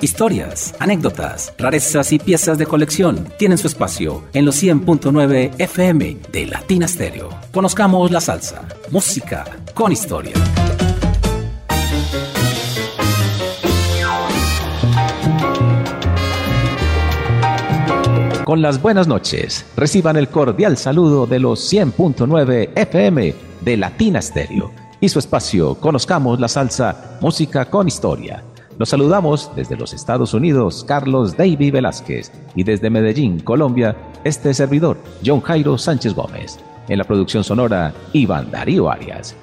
Historias, anécdotas, rarezas y piezas de colección tienen su espacio en los 100.9 FM de Latina Stereo. Conozcamos la salsa, música con historia. Con las buenas noches, reciban el cordial saludo de los 100.9 FM de Latina Stereo y su espacio Conozcamos la salsa, música con historia. Los saludamos desde los Estados Unidos, Carlos David Velázquez, y desde Medellín, Colombia, este servidor, John Jairo Sánchez Gómez. En la producción sonora, Iván Darío Arias.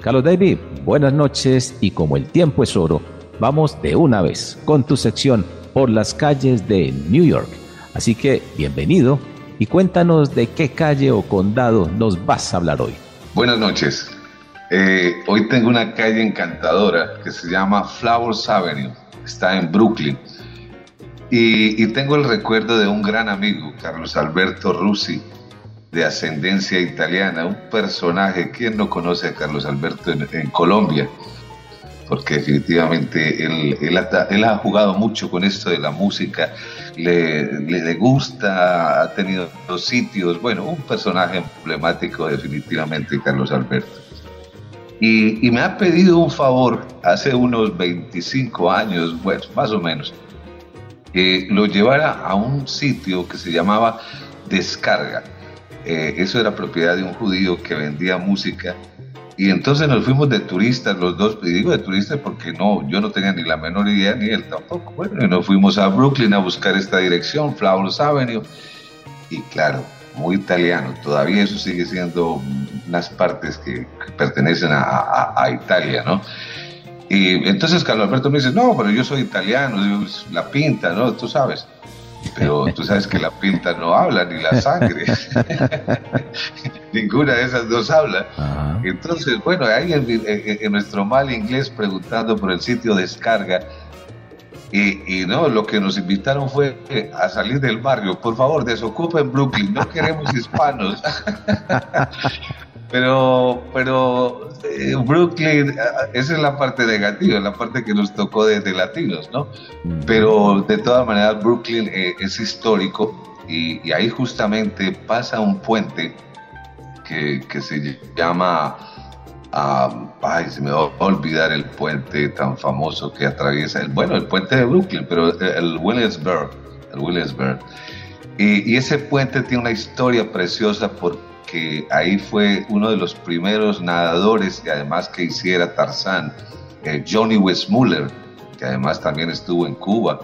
Carlos David, buenas noches y como el tiempo es oro, vamos de una vez con tu sección por las calles de New York Así que bienvenido y cuéntanos de qué calle o condado nos vas a hablar hoy. Buenas noches. Eh, hoy tengo una calle encantadora que se llama Flowers Avenue. Está en Brooklyn. Y, tengo el recuerdo de un gran amigo, Carlos Alberto Rusi, de ascendencia italiana, un personaje, ¿quién no conoce a Carlos Alberto en Colombia? porque definitivamente él, ha, jugado mucho con esto de la música, le, gusta, ha tenido dos sitios, bueno, un personaje emblemático definitivamente, Carlos Alberto. Y, me ha pedido un favor hace unos 25 años, bueno, más o menos, que lo llevara a un sitio que se llamaba Descarga. Eh, eso era propiedad de un judío que vendía música y entonces nos fuimos de turistas los dos, y digo de turistas porque no, yo no tenía ni la menor idea, ni él tampoco. Bueno, y nos fuimos a Brooklyn a buscar esta dirección, Flowers Avenue, y claro, muy italiano, todavía eso sigue siendo unas partes que, pertenecen a, a, Italia, ¿no? Y entonces Carlos Alberto me dice, no, pero yo soy italiano, la pinta, ¿no? Tú sabes. Pero tú sabes que la pinta no habla, ni la sangre. Ninguna de esas dos habla. Entonces, bueno, hay en, nuestro mal inglés preguntando por el sitio descarga. Y, no, lo que nos invitaron fue a salir del barrio. Por favor, desocupen Brooklyn, no queremos hispanos. pero, pero eh, Brooklyn, ah, esa es la parte negativa, la parte que nos tocó de, latinos, ¿no? Pero de todas maneras, Brooklyn eh, es histórico y, ahí justamente pasa un puente que, se llama, ah, ay, se me va a olvidar el puente tan famoso que atraviesa, el, bueno, el puente de Brooklyn, pero el Williamsburg, el Williamsburg. Y, y ese puente tiene una historia preciosa porque que ahí fue uno de los primeros nadadores que además que hiciera Tarzán, eh, Johnny Westmuller, que además también estuvo en Cuba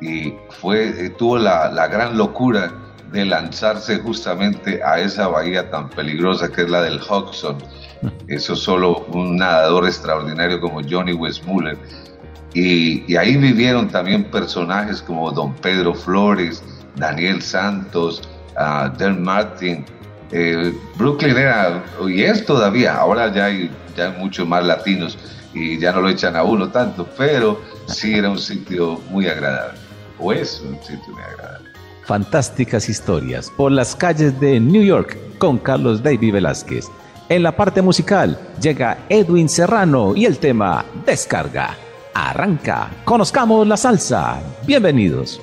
y fue, eh, tuvo la, la, gran locura de lanzarse justamente a esa bahía tan peligrosa que es la del Hudson. Eso solo un nadador extraordinario como Johnny Westmuller. Y, y ahí vivieron también personajes como Don Pedro Flores, Daniel Santos, uh, Del Martin, eh, Brooklyn era, y es todavía, ahora ya hay, ya muchos más latinos y ya no lo echan a uno tanto, pero sí era un sitio muy agradable, o es un sitio muy agradable. Fantásticas historias por las calles de New York con Carlos David Velázquez. En la parte musical llega Edwin Serrano y el tema Descarga. Arranca, conozcamos la salsa. Bienvenidos.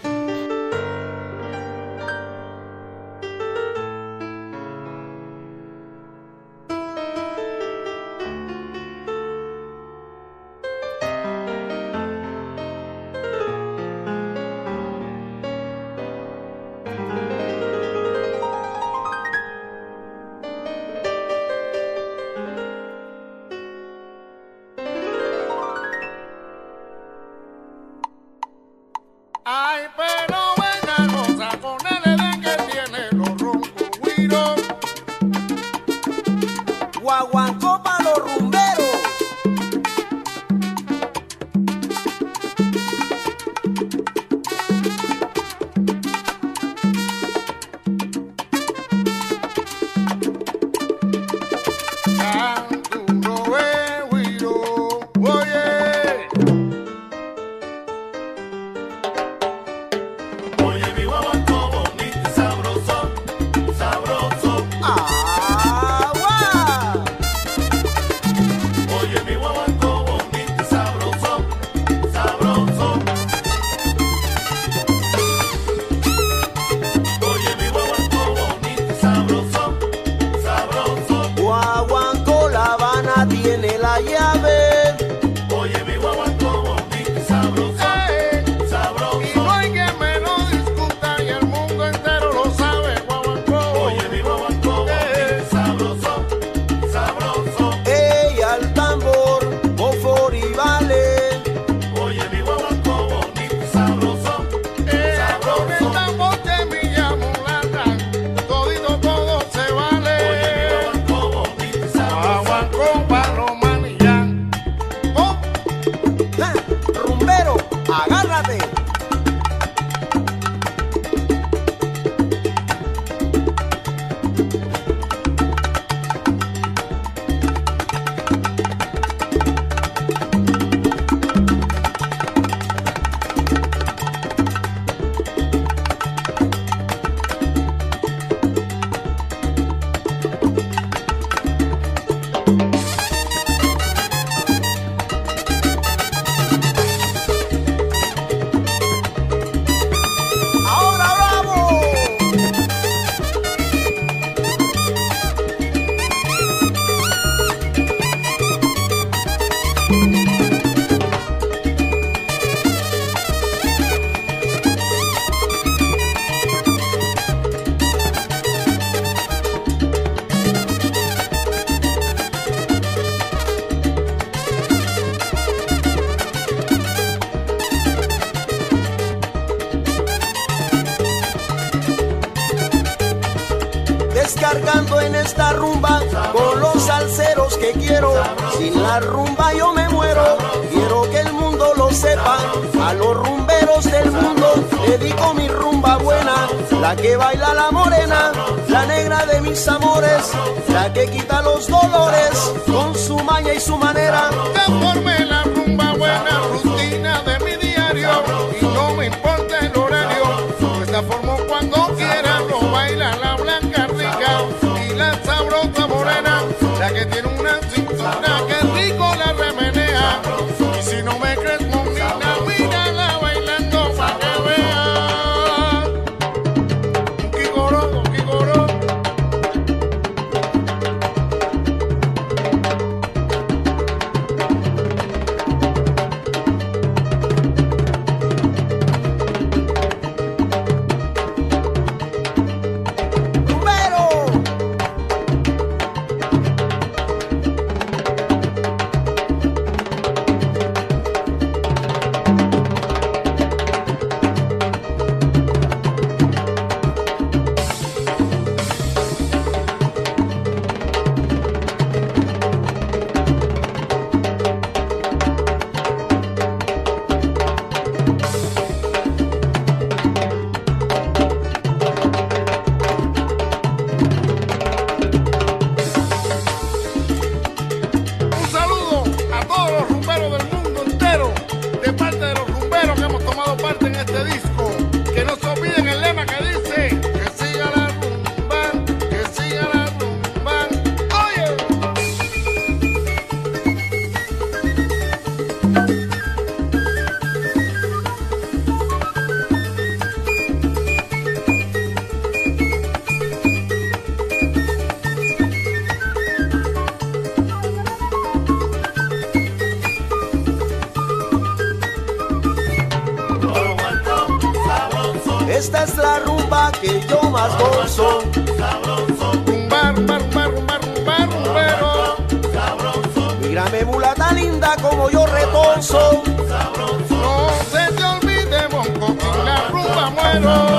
Cairo.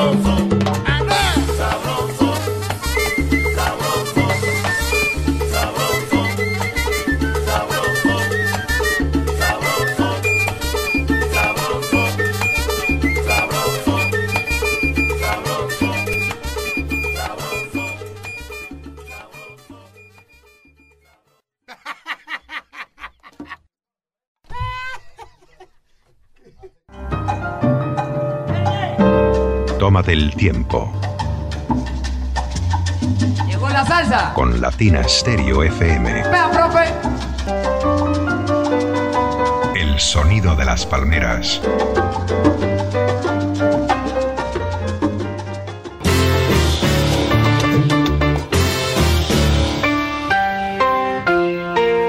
Del tiempo. Llegó la salsa. Con Latina Stereo FM. Vea, profe. El sonido de las palmeras.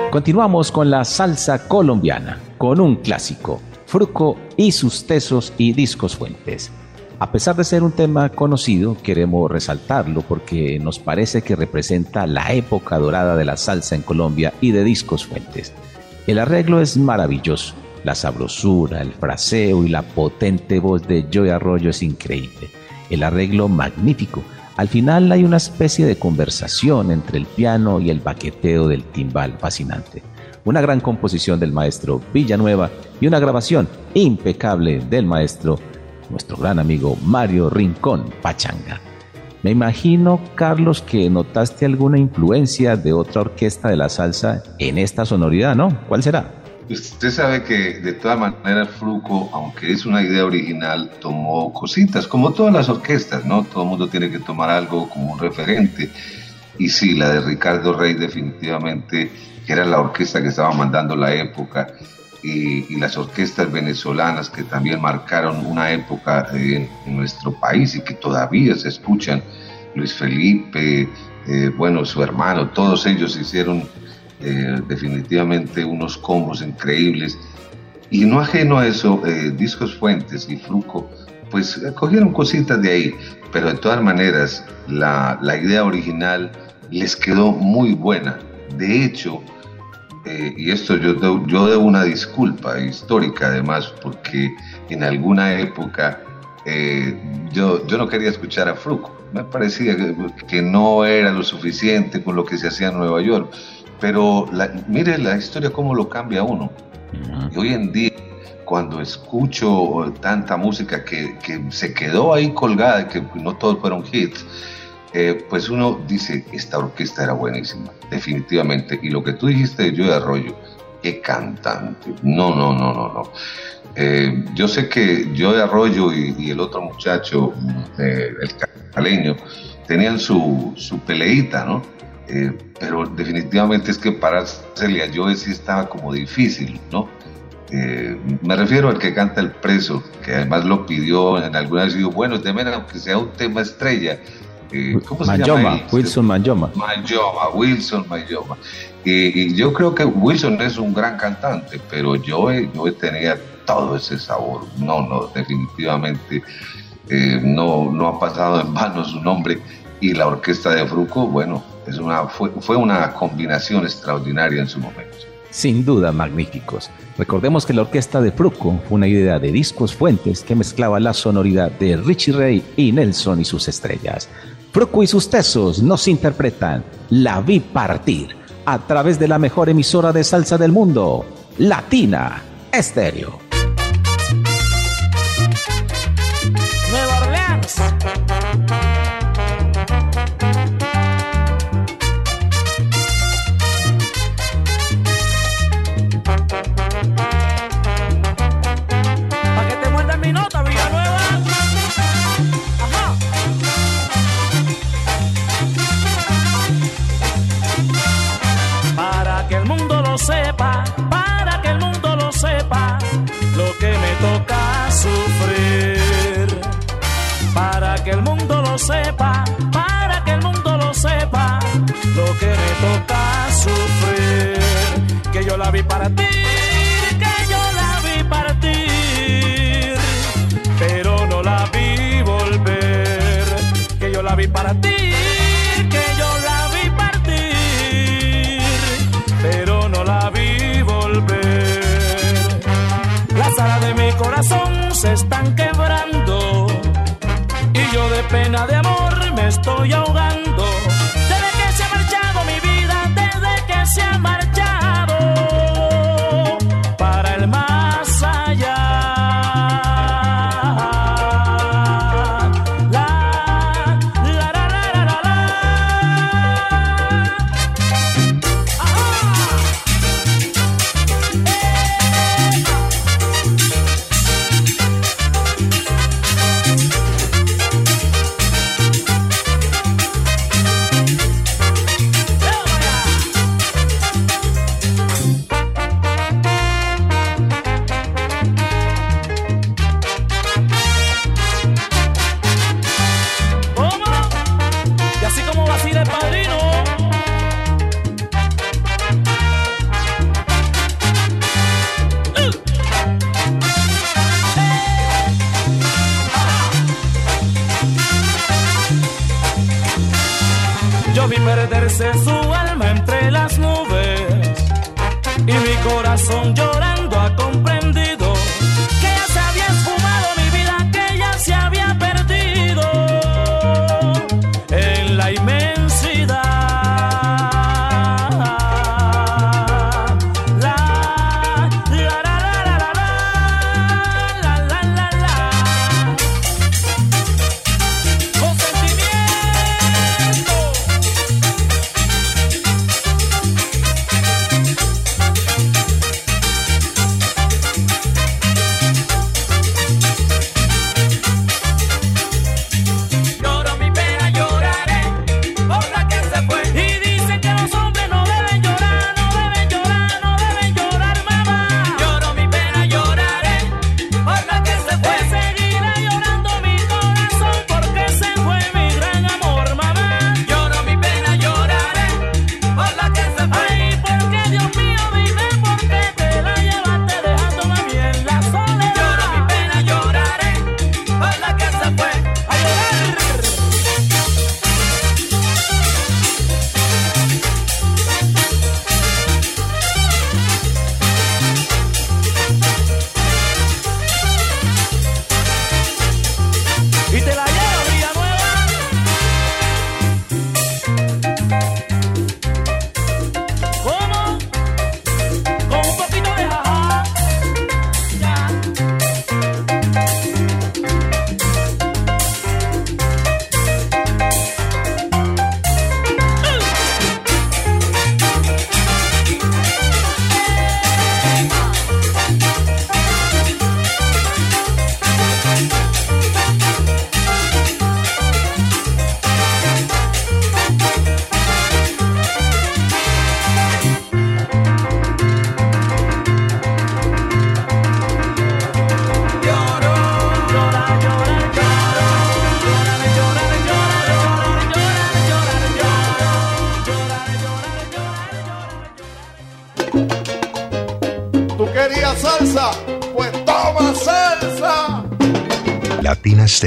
Continuamos con la salsa colombiana, con un clásico, Fruco y sus tesos y discos fuentes. A pesar de ser un tema conocido, queremos resaltarlo porque nos parece que representa la época dorada de la salsa en Colombia y de discos fuentes. El arreglo es maravilloso, la sabrosura, el fraseo y la potente voz de Joy Arroyo es increíble. El arreglo magnífico, Al final hay una especie de conversación entre el piano y el baqueteo del timbal fascinante. Una gran composición del maestro Villanueva y una grabación impecable del maestro, nuestro gran amigo Mario Rincón Pachanga. Me imagino, Carlos, que notaste alguna influencia de otra orquesta de la salsa en esta sonoridad, ¿no? ¿Cuál será? Usted sabe que de todas maneras Fruco, aunque es una idea original, tomó cositas, como todas las orquestas, ¿no? Todo el mundo tiene que tomar algo como un referente. Y sí, la de Ricardo Rey definitivamente, que era la orquesta que estaba mandando la época, y, las orquestas venezolanas que también marcaron una época en, nuestro país y que todavía se escuchan. Luis Felipe, eh, bueno, su hermano, todos ellos hicieron eh, definitivamente unos combos increíbles. Y no ajeno a eso, eh, Discos Fuentes y Fruco, pues cogieron cositas de ahí, pero de todas maneras la, la idea original les quedó muy buena. De hecho, y esto yo, yo debo una disculpa histórica además, porque en alguna época yo, yo no quería escuchar a Fruco. Me parecía que, que, no era lo suficiente con lo que se hacía en Nueva York. Pero mire la historia cómo lo cambia uno. Y hoy en día, cuando escucho tanta música que, se quedó ahí colgada, que no todos fueron hits, eh, pues uno dice, esta orquesta era buenísima, definitivamente. Y lo que tú dijiste de Joe Arroyo, qué cantante. No, no, no, no, no. Eh, yo sé que Joe Arroyo y, el otro muchacho, eh, el caleño, tenían su, su peleita, ¿no? Eh, pero definitivamente es que parársele a Joe sí estaba como difícil, ¿no? Eh, me refiero al que canta El Preso, que además lo pidió en alguna vez, digo, bueno, de manera que sea un tema estrella. Eh, ¿Cómo se llama? Wilson Mayoma. Mayoma, Wilson Mayoma. Y, yo creo que Wilson es un gran cantante, pero Joe, Joe tenía todo ese sabor. No, no, definitivamente no, no ha pasado en vano su nombre. Y la orquesta de Fruco, bueno, una, fue, una combinación extraordinaria en su momento. Sin duda, magníficos. Recordemos que la orquesta de Fruco fue una idea de discos fuentes que mezclaba la sonoridad de Richie Ray y Nelson y sus estrellas. Fruco y sus tesos nos interpretan La Vi Partir a través de la mejor emisora de salsa del mundo, Latina Estéreo. Para ti, que yo la vi partir, pero no la vi volver. Las alas de mi corazón se están quebrando de pena de amor me estoy ahogando.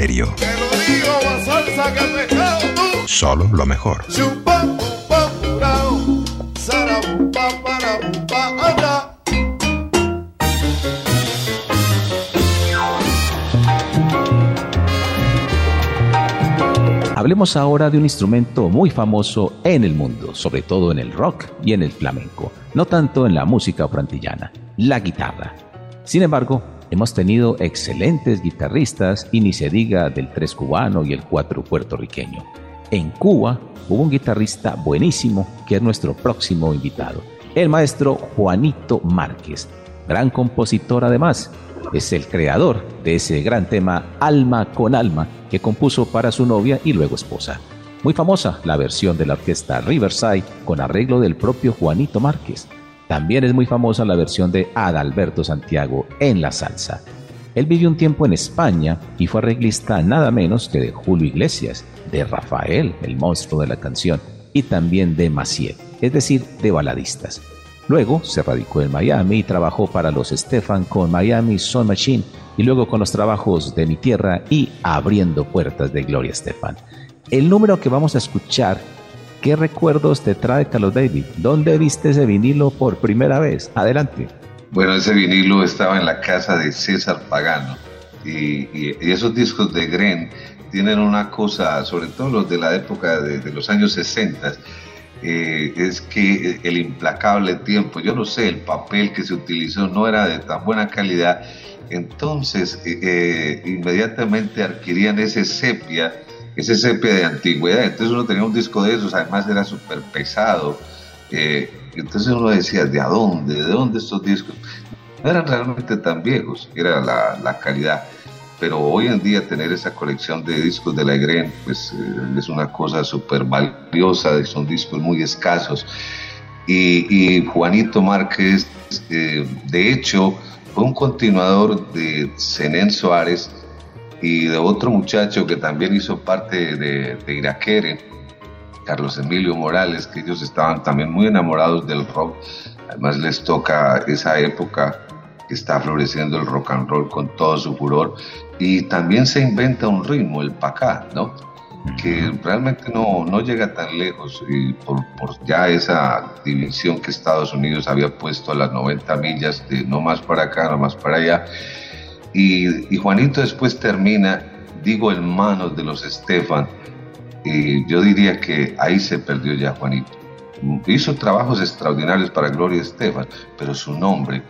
Latina Stereo. Te lo digo, más salsa que el pescado tú. Solo lo mejor. Hablemos ahora de un instrumento muy famoso en el mundo, sobre todo en el rock y en el flamenco, no tanto en la música frantillana, la guitarra. Sin embargo, hemos tenido excelentes guitarristas y ni se diga del tres cubano y el cuatro puertorriqueño. En Cuba hubo un guitarrista buenísimo que es nuestro próximo invitado, el maestro Juanito Márquez, gran compositor además, es el creador de ese gran tema Alma con Alma que compuso para su novia y luego esposa. Muy famosa la versión de la orquesta Riverside con arreglo del propio Juanito Márquez. También es muy famosa la versión de Adalberto Santiago en la salsa. Él vivió un tiempo en España y fue arreglista nada menos que de Julio Iglesias, de Rafael, el monstruo de la canción, y también de Maciel, es decir, de baladistas. Luego se radicó en Miami y trabajó para los Stefan con Miami Sound Machine y luego con los trabajos de Mi Tierra y Abriendo Puertas de Gloria Estefan. El número que vamos a escuchar, ¿qué recuerdos te trae Carlos David? ¿Dónde viste ese vinilo por primera vez? Adelante. Bueno, ese vinilo estaba en la casa de César Pagano y, esos discos de Gren tienen una cosa, sobre todo los de la época de, de los años 60, eh, es que el implacable tiempo, yo no sé, el papel que se utilizó no era de tan buena calidad, entonces eh, eh, inmediatamente adquirían ese sepia, ese sepia de antigüedad, entonces uno tenía un disco de esos, además era súper pesado, entonces uno decía, ¿de dónde? ¿De dónde estos discos? No eran realmente tan viejos, era la, la calidad pero hoy en día tener esa colección de discos de la Egren pues eh, es una cosa súper valiosa, son discos muy escasos. Y, Juanito Márquez, eh, de hecho, fue un continuador de Zenén Suárez y de otro muchacho que también hizo parte de, de Iraquere, Carlos Emilio Morales, que ellos estaban también muy enamorados del rock. Además les toca esa época que está floreciendo el rock and roll con todo su furor y también se inventa un ritmo, el pacá, ¿no? que realmente no, no llega tan lejos y por, por, ya esa división que Estados Unidos había puesto a las 90 millas de no más para acá, no más para allá. Y, Juanito después termina, digo, en manos de los Estefan. Y yo diría que ahí se perdió ya Juanito. Hizo trabajos extraordinarios para Gloria Estefan, pero su nombre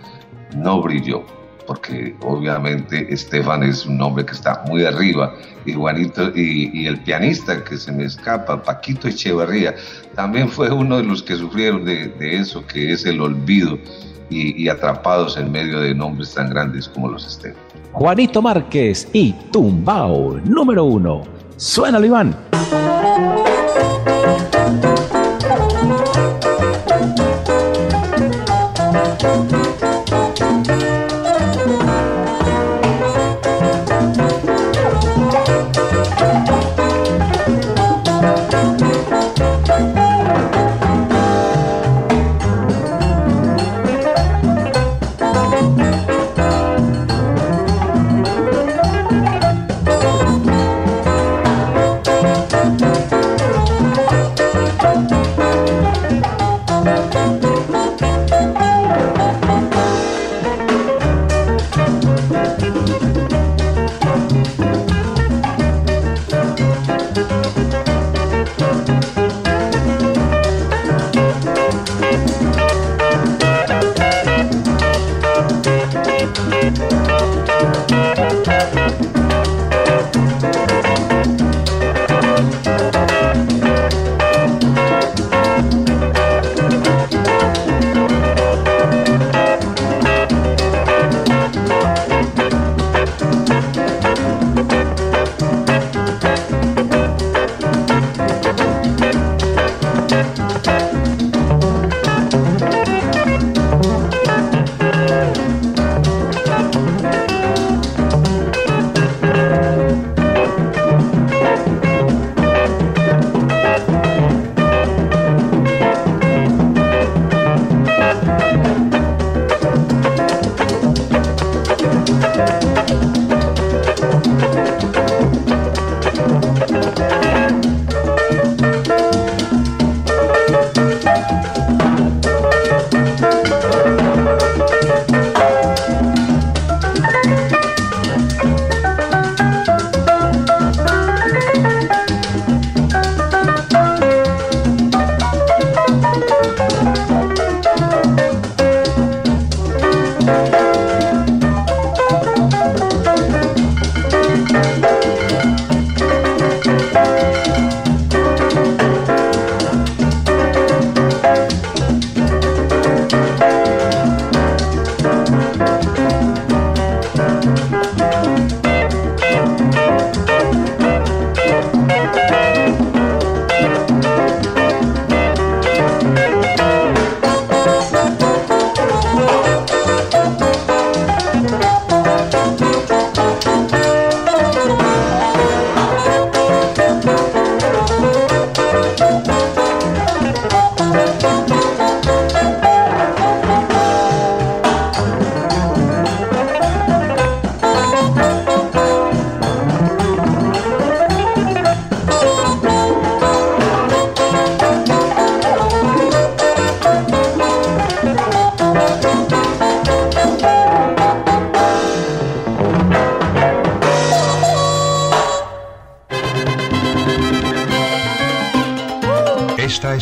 no brilló porque obviamente Estefan es un hombre que está muy arriba, y Juanito, y, el pianista que se me escapa, Paquito Echeverría, también fue uno de los que sufrieron de, eso, que es el olvido y, atrapados en medio de nombres tan grandes como los Estefan. Juanito Márquez y Tumbao, número uno. Suena, Iván.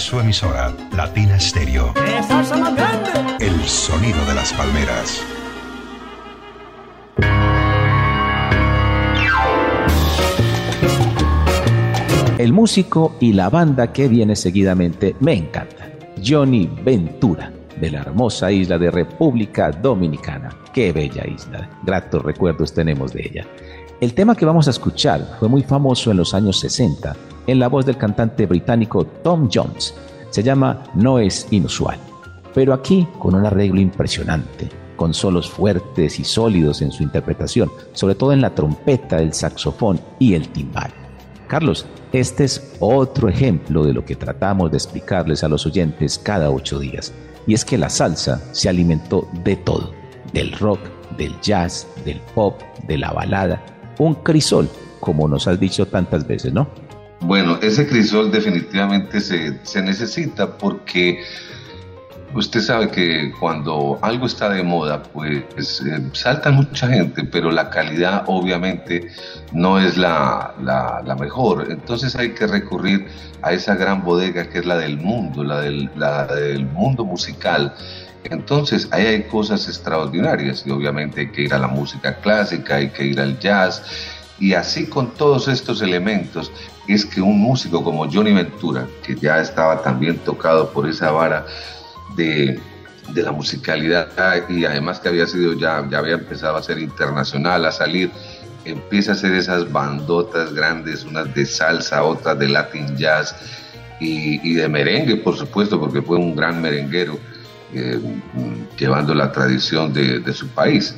Es su emisora, Latina Stereo. El sonido de las palmeras. El músico y la banda que viene seguidamente me encanta. Johnny Ventura, de la hermosa isla de República Dominicana. Qué bella isla, gratos recuerdos tenemos de ella. El tema que vamos a escuchar fue muy famoso en los años 60 en la voz del cantante británico Tom Jones. Se llama No es inusual, pero aquí con un arreglo impresionante, con solos fuertes y sólidos en su interpretación, sobre todo en la trompeta, el saxofón y el timbal. Carlos, este es otro ejemplo de lo que tratamos de explicarles a los oyentes cada ocho días, y es que la salsa se alimentó de todo, del rock, del jazz, del pop, de la balada, un crisol, como nos has dicho tantas veces, ¿no? Bueno, ese crisol definitivamente se, se necesita porque usted sabe que cuando algo está de moda, pues eh, salta mucha gente, pero la calidad obviamente no es la, la, la, mejor. Entonces hay que recurrir a esa gran bodega que es la del mundo, la del, la del mundo musical. Entonces ahí hay cosas extraordinarias y obviamente hay que ir a la música clásica, hay que ir al jazz y así con todos estos elementos es que un músico como Johnny Ventura, que ya estaba también tocado por esa vara de, de la musicalidad y además que había sido ya, ya había empezado a ser internacional, a salir, empieza a hacer esas bandotas grandes, unas de salsa, otras de latin jazz y, y de merengue, por supuesto, porque fue un gran merenguero eh, llevando la tradición de, de, su país.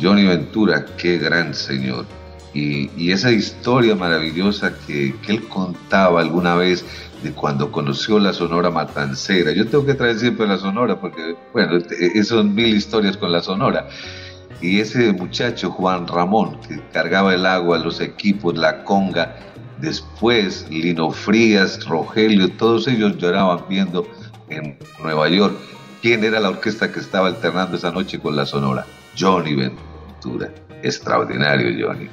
Johnny Ventura, qué gran señor. Y, esa historia maravillosa que, que, él contaba alguna vez de cuando conoció la Sonora Matancera. Yo tengo que traer siempre la Sonora porque, bueno, son mil historias con la Sonora. Y ese muchacho, Juan Ramón, que cargaba el agua, los equipos, la conga, después Lino Frías, Rogelio, todos ellos lloraban viendo en Nueva York quién era la orquesta que estaba alternando esa noche con la Sonora. Johnny Ventura. Extraordinario, Johnny.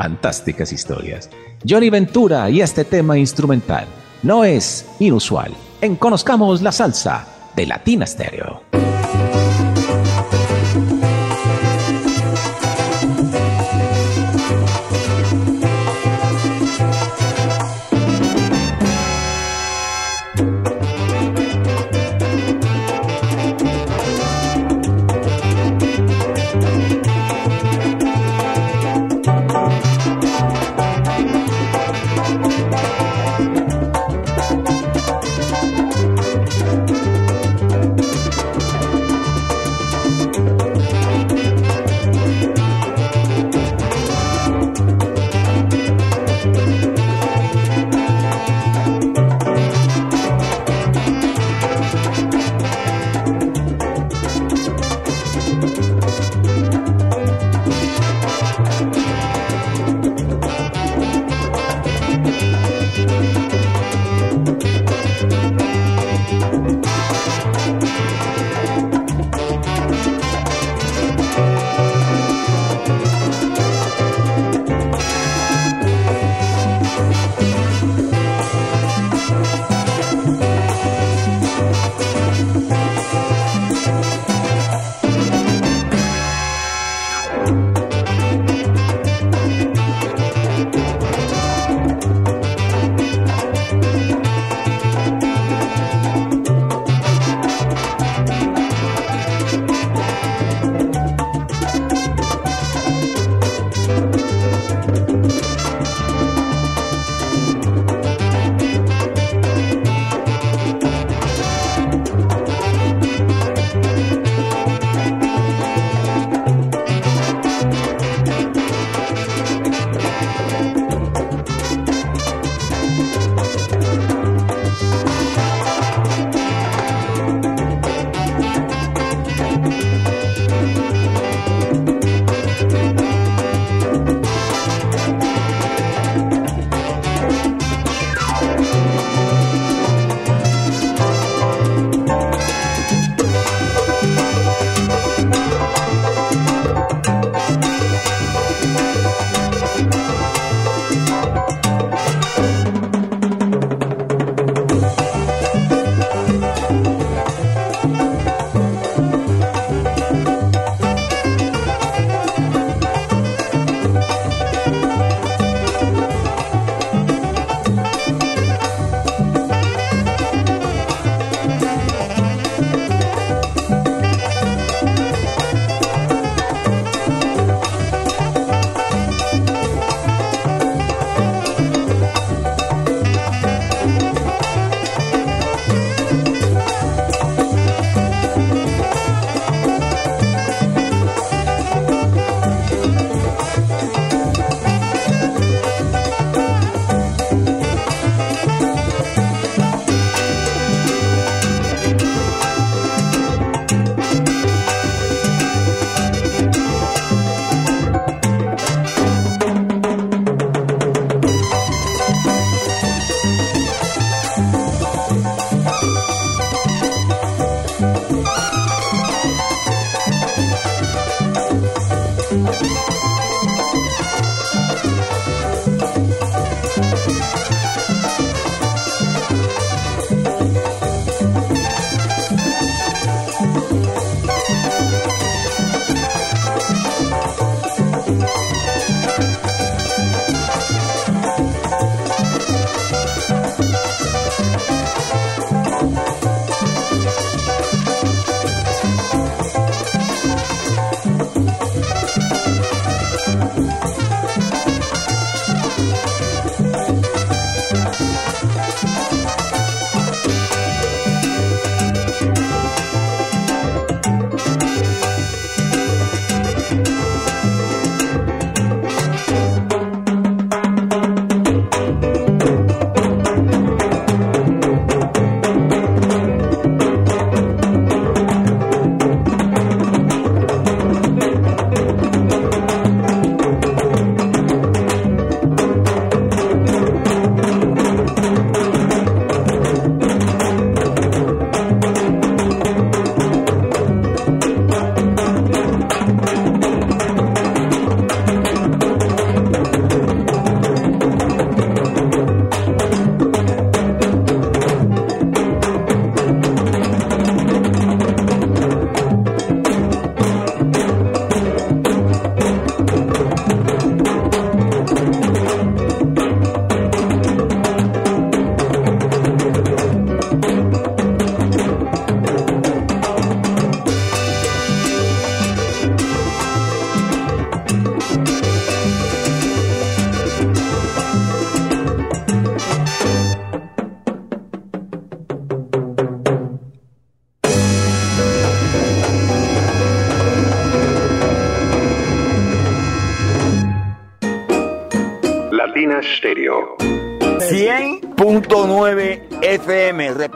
Fantásticas historias. Johnny Ventura y este tema instrumental no es inusual. En Conozcamos la Salsa de Latina Stereo.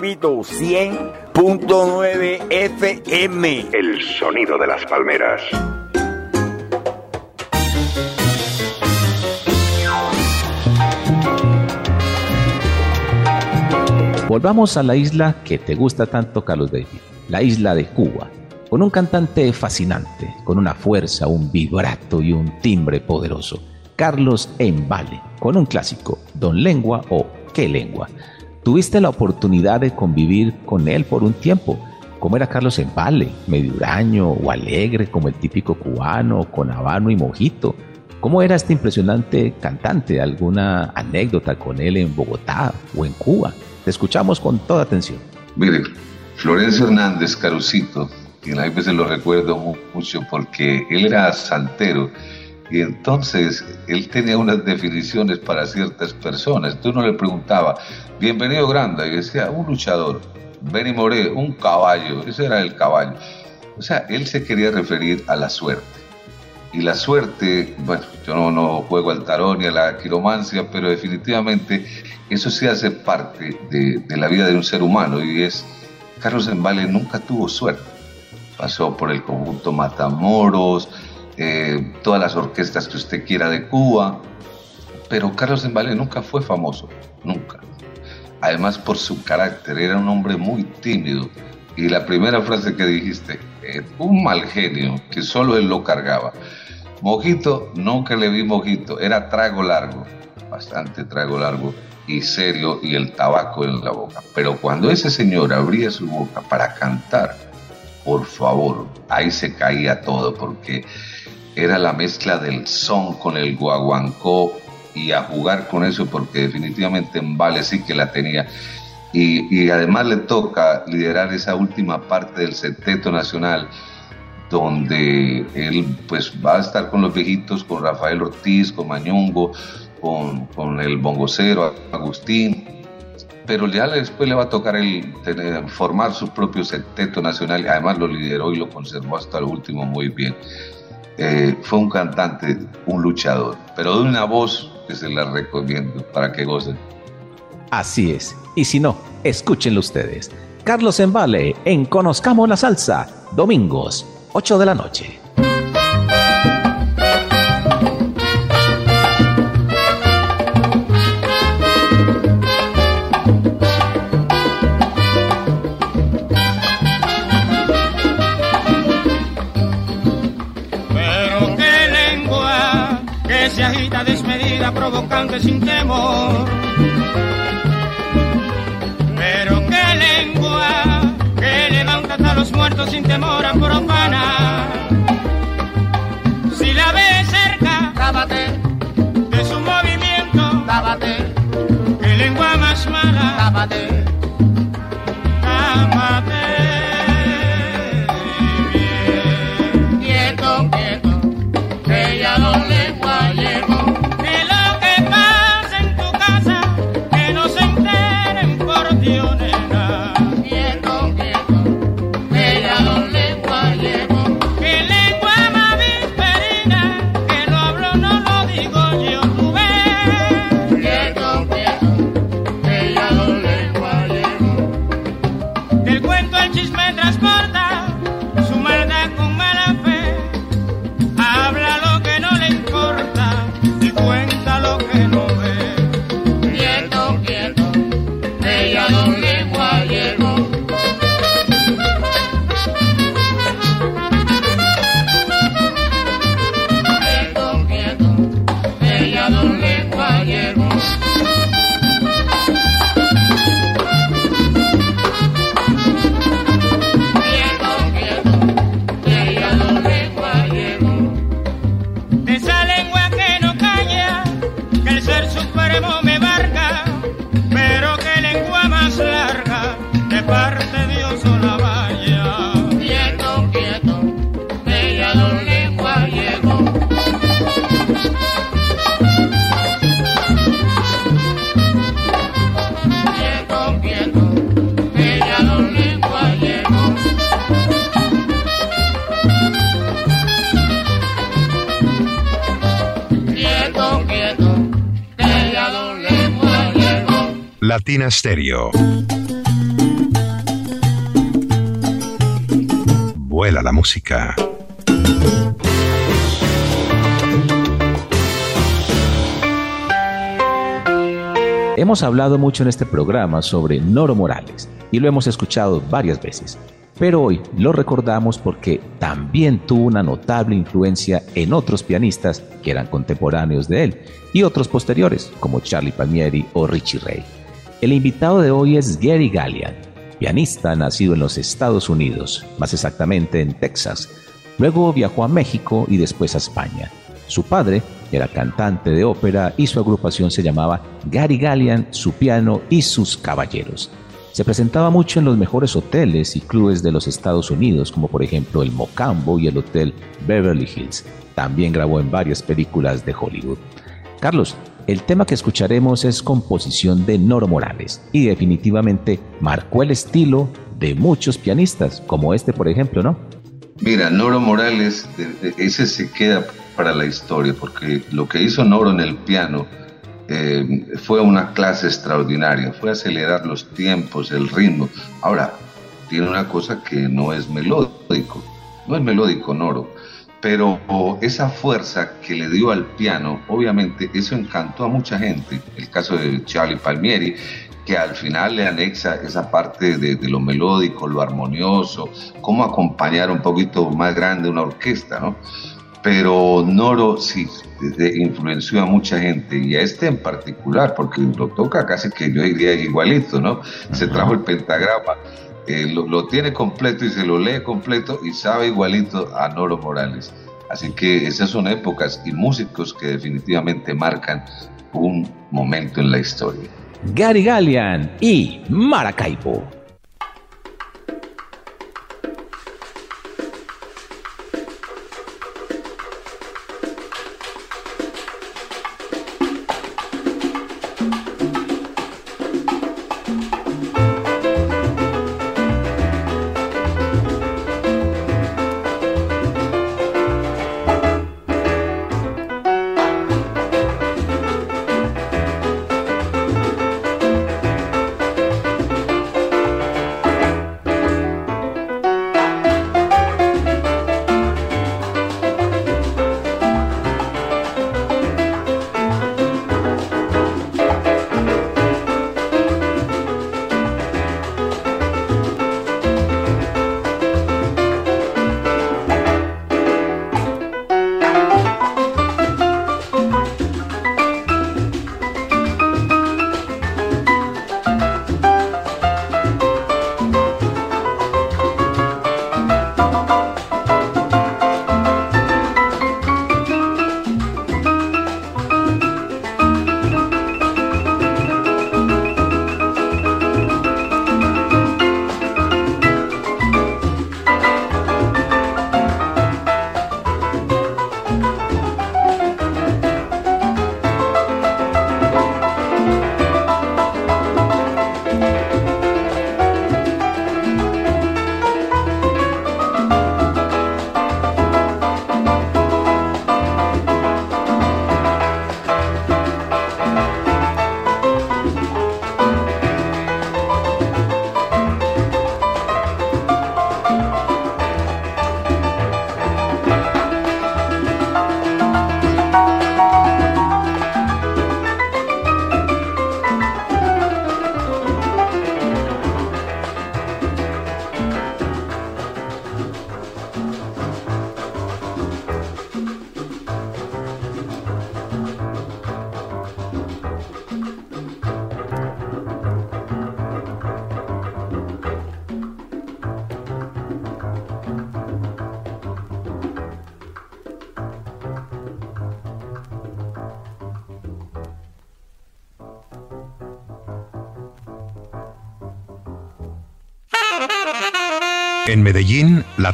Repito, 100.9 FM. El sonido de las palmeras. Volvamos a la isla que te gusta tanto, Carlos David, la isla de Cuba, con un cantante fascinante, con una fuerza, un vibrato y un timbre poderoso. Carlos Embale, con un clásico, Don Lengua o ¿Qué Lengua? Tuviste la oportunidad de convivir con él por un tiempo. ¿Cómo era Carlos Embale? ¿Medio huraño o alegre como el típico cubano, con habano y mojito? ¿Cómo era este impresionante cantante? ¿Alguna anécdota con él en Bogotá o en Cuba? Te escuchamos con toda atención. Mire, Florencio Hernández, Carucito, quien a veces lo recuerdo mucho porque él era santero entonces él tenía unas definiciones para ciertas personas. Tú no le preguntaba, bienvenido Granda, y decía, un luchador. Benny Moré, un caballo, ese era el caballo. O sea, él se quería referir a la suerte. Y la suerte, bueno, yo no, juego al tarón ni a la quiromancia, pero definitivamente eso sí hace parte de, la vida de un ser humano y es, Carlos Embale nunca tuvo suerte. Pasó por el conjunto Matamoros, eh, todas las orquestas que usted quiera de Cuba, pero Carlos Embale nunca fue famoso, nunca. Además por su carácter, era un hombre muy tímido y la primera frase que dijiste, eh, un mal genio que solo él lo cargaba. Mojito, nunca le vi mojito, era trago largo, bastante trago largo y serio y el tabaco en la boca. Pero cuando ese señor abría su boca para cantar, por favor, ahí se caía todo porque era la mezcla del son con el guaguancó y a jugar con eso porque definitivamente en Vale sí que la tenía. Y, además le toca liderar esa última parte del Septeto Nacional donde él pues va a estar con los viejitos, con Rafael Ortiz, con Mañongo, con, con el bongocero Agustín, pero ya después le va a tocar el, formar su propio septeto nacional, además lo lideró y lo conservó hasta el último muy bien. Eh, fue un cantante, un luchador, pero de una voz que se la recomiendo para que gocen. Así es, y si no, escúchenlo ustedes. Carlos Embale en Conozcamos la Salsa, domingos, 8 de la noche. Se agita desmedida, provocante sin temor. Pero qué lengua que levanta a los muertos sin temor a profana. Si la ves cerca, tábate de su movimiento, tábate. Qué lengua más mala. Tábate. Latina Stereo. Vuela la música. Hemos hablado mucho en este programa sobre Noro Morales y lo hemos escuchado varias veces, pero hoy lo recordamos porque también tuvo una notable influencia en otros pianistas que eran contemporáneos de él y otros posteriores como Charlie Palmieri o Richie Ray. El invitado de hoy es Gary Gallian, pianista nacido en los Estados Unidos, más exactamente en Texas. Luego viajó a México y después a España. Su padre era cantante de ópera y su agrupación se llamaba Gary Gallian, su piano y sus caballeros. Se presentaba mucho en los mejores hoteles y clubes de los Estados Unidos, como por ejemplo el Mocambo y el Hotel Beverly Hills. También grabó en varias películas de Hollywood. Carlos, el tema que escucharemos es composición de Noro Morales y definitivamente marcó el estilo de muchos pianistas, como este por ejemplo, ¿no? Mira, Noro Morales, ese se queda para la historia, porque lo que hizo Noro en el piano eh, fue una clase extraordinaria, fue acelerar los tiempos, el ritmo. Ahora, tiene una cosa que no es melódico, no es melódico Noro, pero esa fuerza que le dio al piano, obviamente eso encantó a mucha gente. El caso de Charlie Palmieri, que al final le anexa esa parte de, de lo melódico, lo armonioso, cómo acompañar un poquito más grande una orquesta, ¿no? Pero Noro sí influenció a mucha gente y a este en particular, porque lo toca casi que yo diría igualito, ¿no? Se trajo el pentagrama, eh, lo, lo tiene completo y se lo lee completo y sabe igualito a Noro Morales. Así que esas son épocas y músicos que definitivamente marcan un momento en la historia. Gary Gallian y Maracaibo.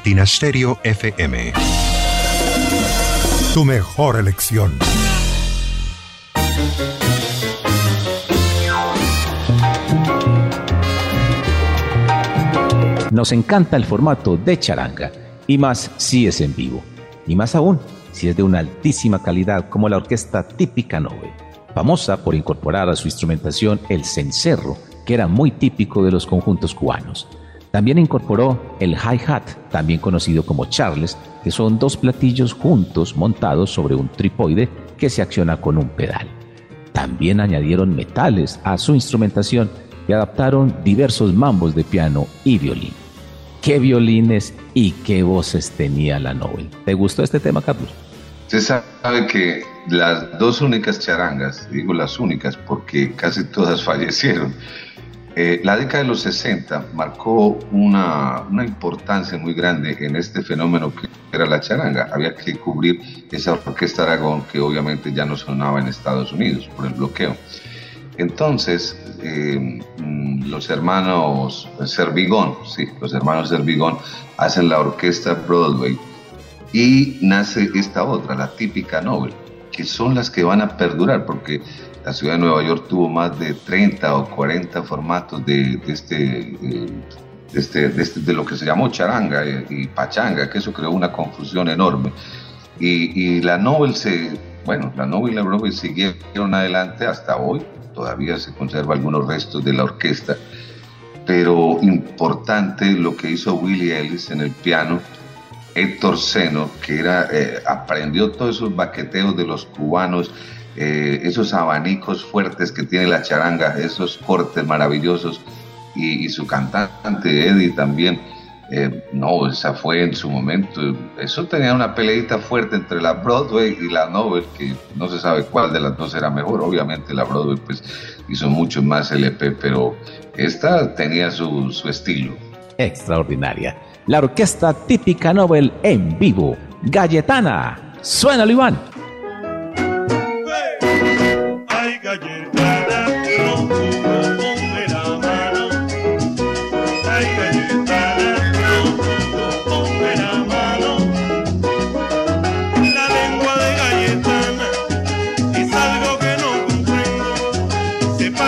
Medellín, Latina Stereo FM. Tu mejor elección. Nos encanta el formato de charanga, y más si es en vivo, y más aún si es de una altísima calidad como la orquesta típica Nove, famosa por incorporar a su instrumentación el cencerro, que era muy típico de los conjuntos cubanos. También incorporó el hi-hat, también conocido como charles, que son dos platillos juntos montados sobre un tripoide que se acciona con un pedal. También añadieron metales a su instrumentación y adaptaron diversos mambos de piano y violín qué violines y qué voces tenía la Nobel. ¿Te gustó este tema, Carlos? Usted sabe que las dos únicas charangas, digo las únicas porque casi todas fallecieron, eh, la década de los 60 marcó una, una, importancia muy grande en este fenómeno que era la charanga. Había que cubrir esa orquesta Aragón que obviamente ya no sonaba en Estados Unidos por el bloqueo. Entonces, eh, mm, los hermanos Servigón, sí, los hermanos Servigón hacen la orquesta Broadway y nace esta otra, la típica Nobel, que son las que van a perdurar, porque la ciudad de Nueva York tuvo más de 30 o 40 formatos de, este, eh, de, este, de, este, de, lo que se llamó charanga y pachanga, que eso creó una confusión enorme. Y, y la Nobel se, bueno, la Nobel y la Broadway siguieron adelante hasta hoy, todavía se conserva algunos restos de la orquesta, pero importante lo que hizo Willie Ellis en el piano, Héctor Seno, que era, eh, aprendió todos esos baqueteos de los cubanos, eh, esos abanicos fuertes que tiene la charanga, esos cortes maravillosos, y, su cantante Eddie también eh, no, esa fue en su momento. Eso tenía una peleita fuerte entre la Broadway y la Nobel, que no se sabe cuál de las dos era mejor. Obviamente la Broadway pues hizo mucho más LP, pero esta tenía su, su estilo. Extraordinaria. La orquesta típica Nobel en vivo. Galletana. Suena, Iván.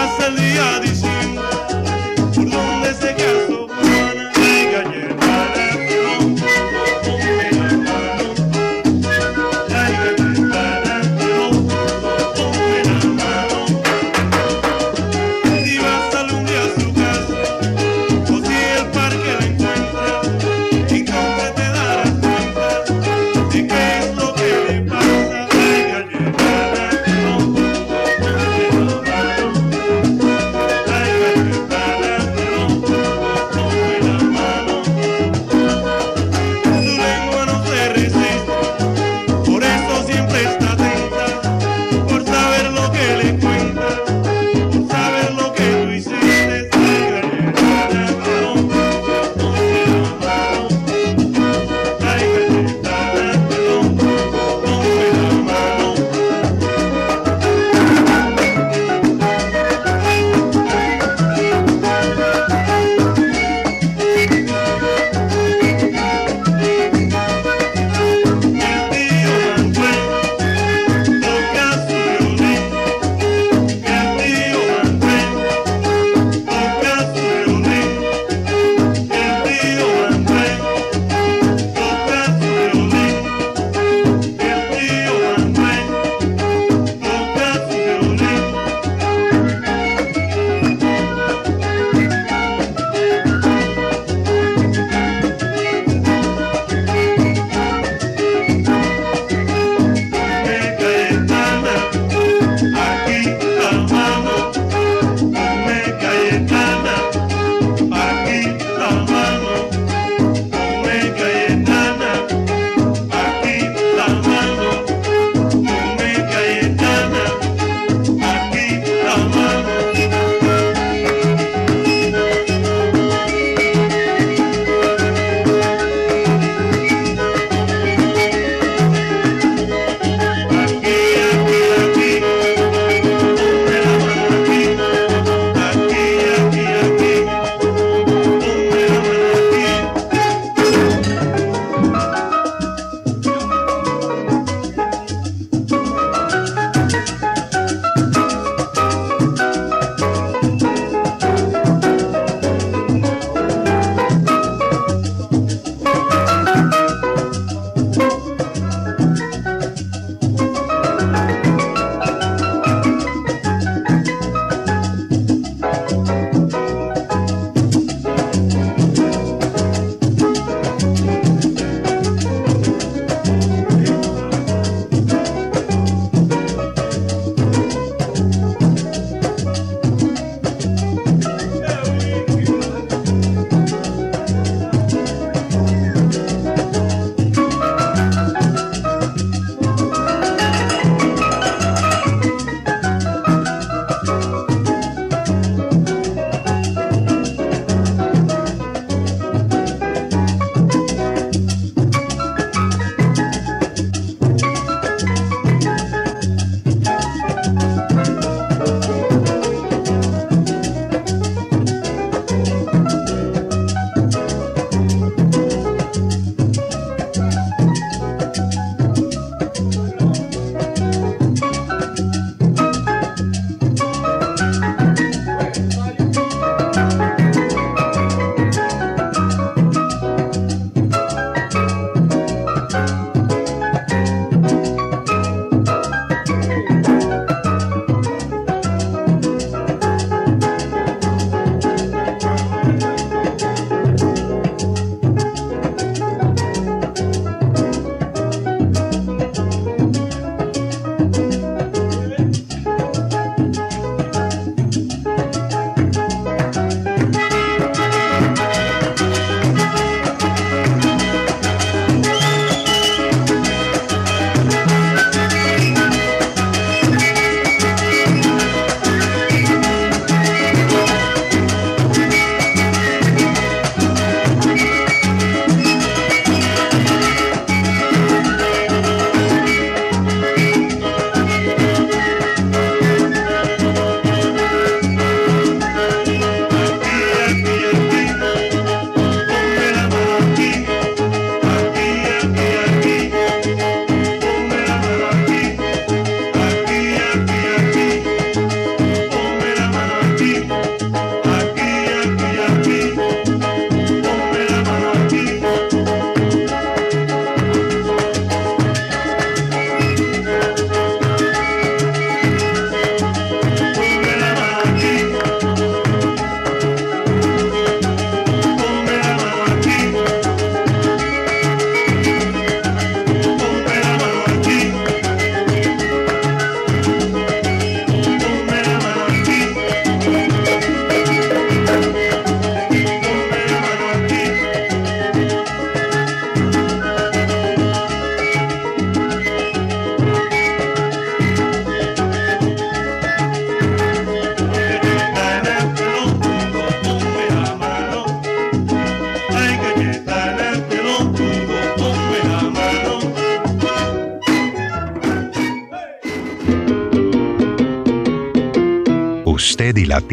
Comprendo. Se pasa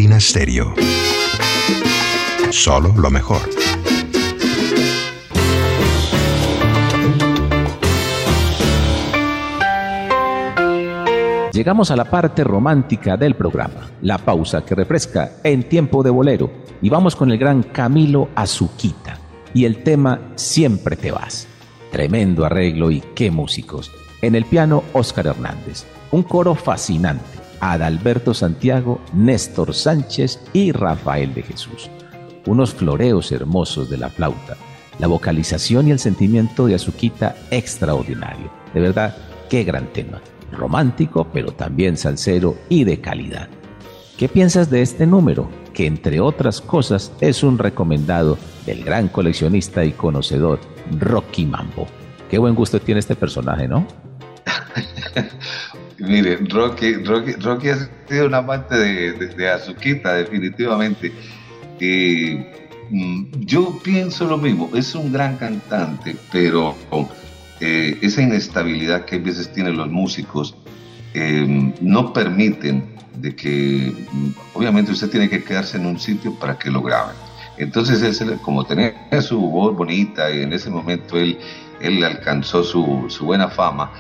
Latina. Solo lo mejor. Llegamos a la parte romántica del programa, la pausa que refresca en tiempo de bolero, y vamos con el gran Camilo Azuquita y el tema Siempre te vas. Tremendo arreglo y qué músicos. En el piano, Óscar Hernández. Un coro fascinante. Adalberto Santiago, Néstor Sánchez y Rafael de Jesús. Unos floreos hermosos de la flauta. La vocalización y el sentimiento de Azuquita extraordinario. De verdad, qué gran tema. Romántico, pero también salsero y de calidad. ¿Qué piensas de este número? Que entre otras cosas es un recomendado del gran coleccionista y conocedor Rocky Mambo. Qué buen gusto tiene este personaje, ¿no? Mire, Rocky, Rocky, Rocky ha sido un amante de, de, Azuquita, definitivamente. Y, mm, yo pienso lo mismo, es un gran cantante, pero eh, esa inestabilidad que a veces tienen los músicos eh, no permiten de que, mm, obviamente usted tiene que quedarse en un sitio para que lo graben. Entonces, como tenía su voz bonita y en ese momento él, él alcanzó su, su buena fama,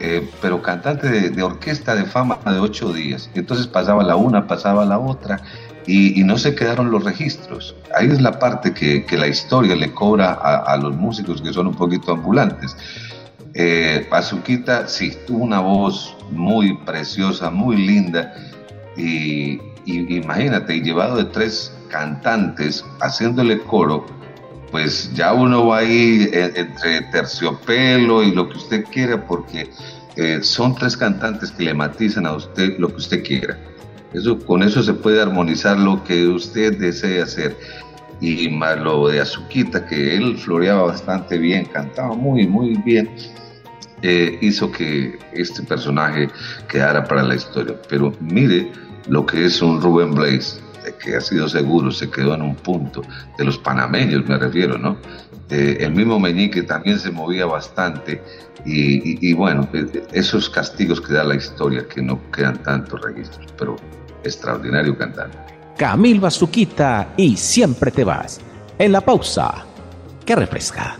eh, pero cantante de, de orquesta de fama de ocho días. Entonces pasaba la una, pasaba la otra y, y no se quedaron los registros. Ahí es la parte que, que la historia le cobra a, a los músicos que son un poquito ambulantes. Eh, Azuquita sí, tuvo una voz muy preciosa, muy linda y, y imagínate, llevado de tres cantantes haciéndole coro, pues ya uno va ahí eh, entre terciopelo y lo que usted quiera, porque eh, son tres cantantes que le matizan a usted lo que usted quiera. Eso, con eso se puede armonizar lo que usted desee hacer. Y más lo de Azuquita, que él floreaba bastante bien, cantaba muy, muy bien, eh, hizo que este personaje quedara para la historia. Pero mire lo que es un Rubén Blaze, que ha sido seguro, se quedó en un punto, de los panameños me refiero, ¿no? El mismo Meñique también se movía bastante y, bueno, eh, esos castigos que da la historia, que no quedan tantos registros, pero extraordinario cantante. Camilo Azuquita y siempre te vas. En la pausa, que refresca.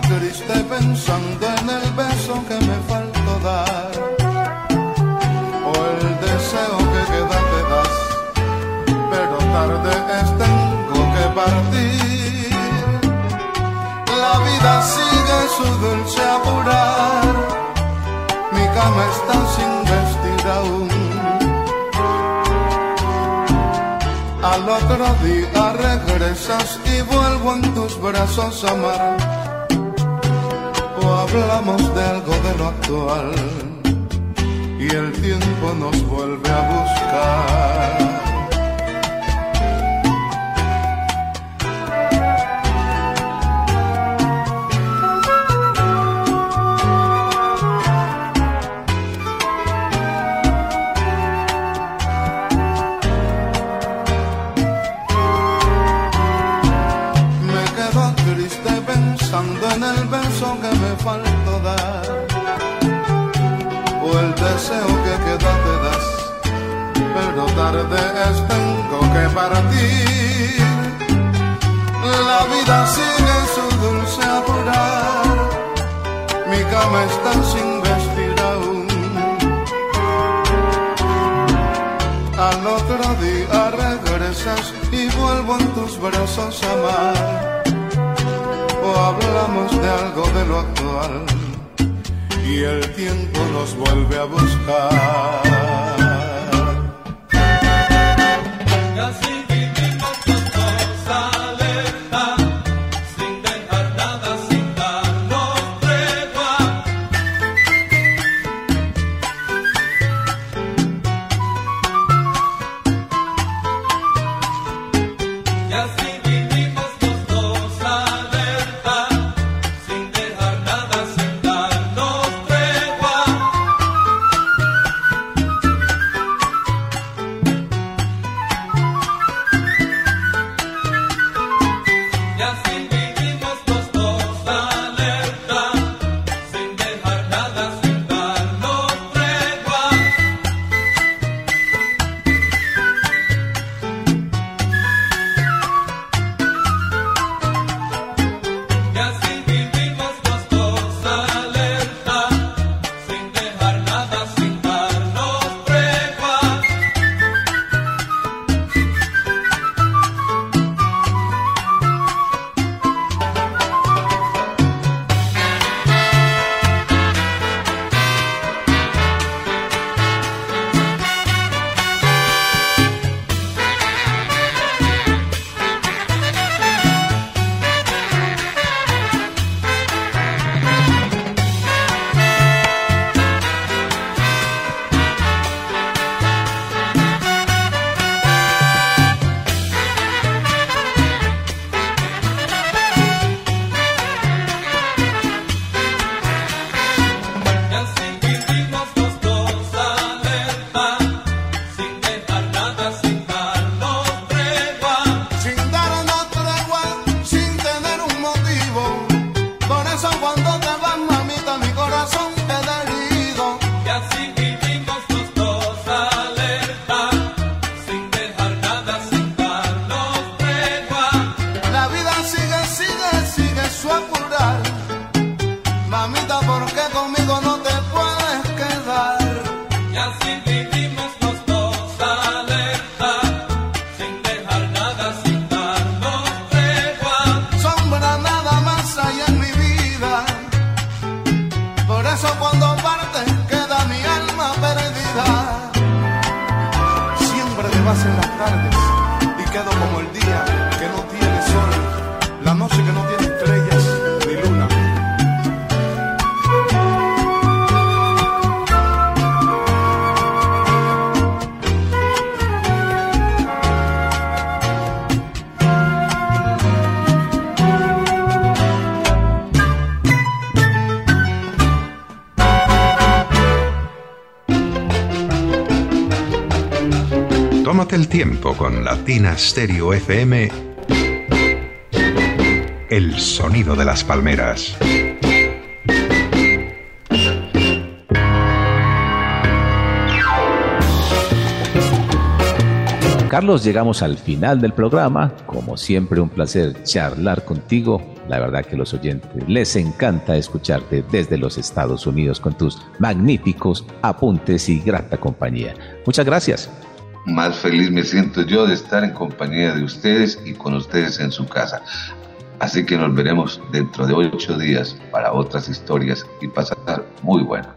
Triste pensando en el beso que me faltó dar, o el deseo que queda te das, pero tarde es tengo que partir. La vida sigue su dulce apurar, mi cama está sin vestir aún. Al otro día regresas y vuelvo en tus brazos a amar. O hablamos de algo de lo actual y el tiempo nos vuelve a buscar. Deseo que queda te das, pero tarde es tengo que partir. La vida sigue su dulce apurar, mi cama está sin vestir aún. Al otro día regresas y vuelvo en tus brazos a amar. O hablamos de algo de lo actual y el tiempo nos vuelve a buscar. Mamita, ¿por qué conmigo no tiempo con Latina Stereo FM el sonido de las palmeras. Carlos, llegamos al final del programa. Como siempre, un placer charlar contigo. La verdad que los oyentes les encanta escucharte desde los Estados Unidos con tus magníficos apuntes y grata compañía. Muchas gracias. Más feliz me siento yo de estar en compañía de ustedes y con ustedes en su casa. Así que nos veremos dentro de ocho días para otras historias y pasar muy bueno.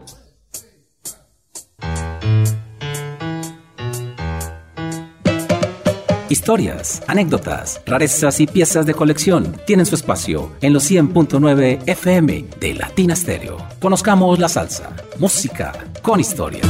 Historias, anécdotas, rarezas y piezas de colección tienen su espacio en los 100.9 FM de Latina Stereo. Conozcamos la salsa, música con historia.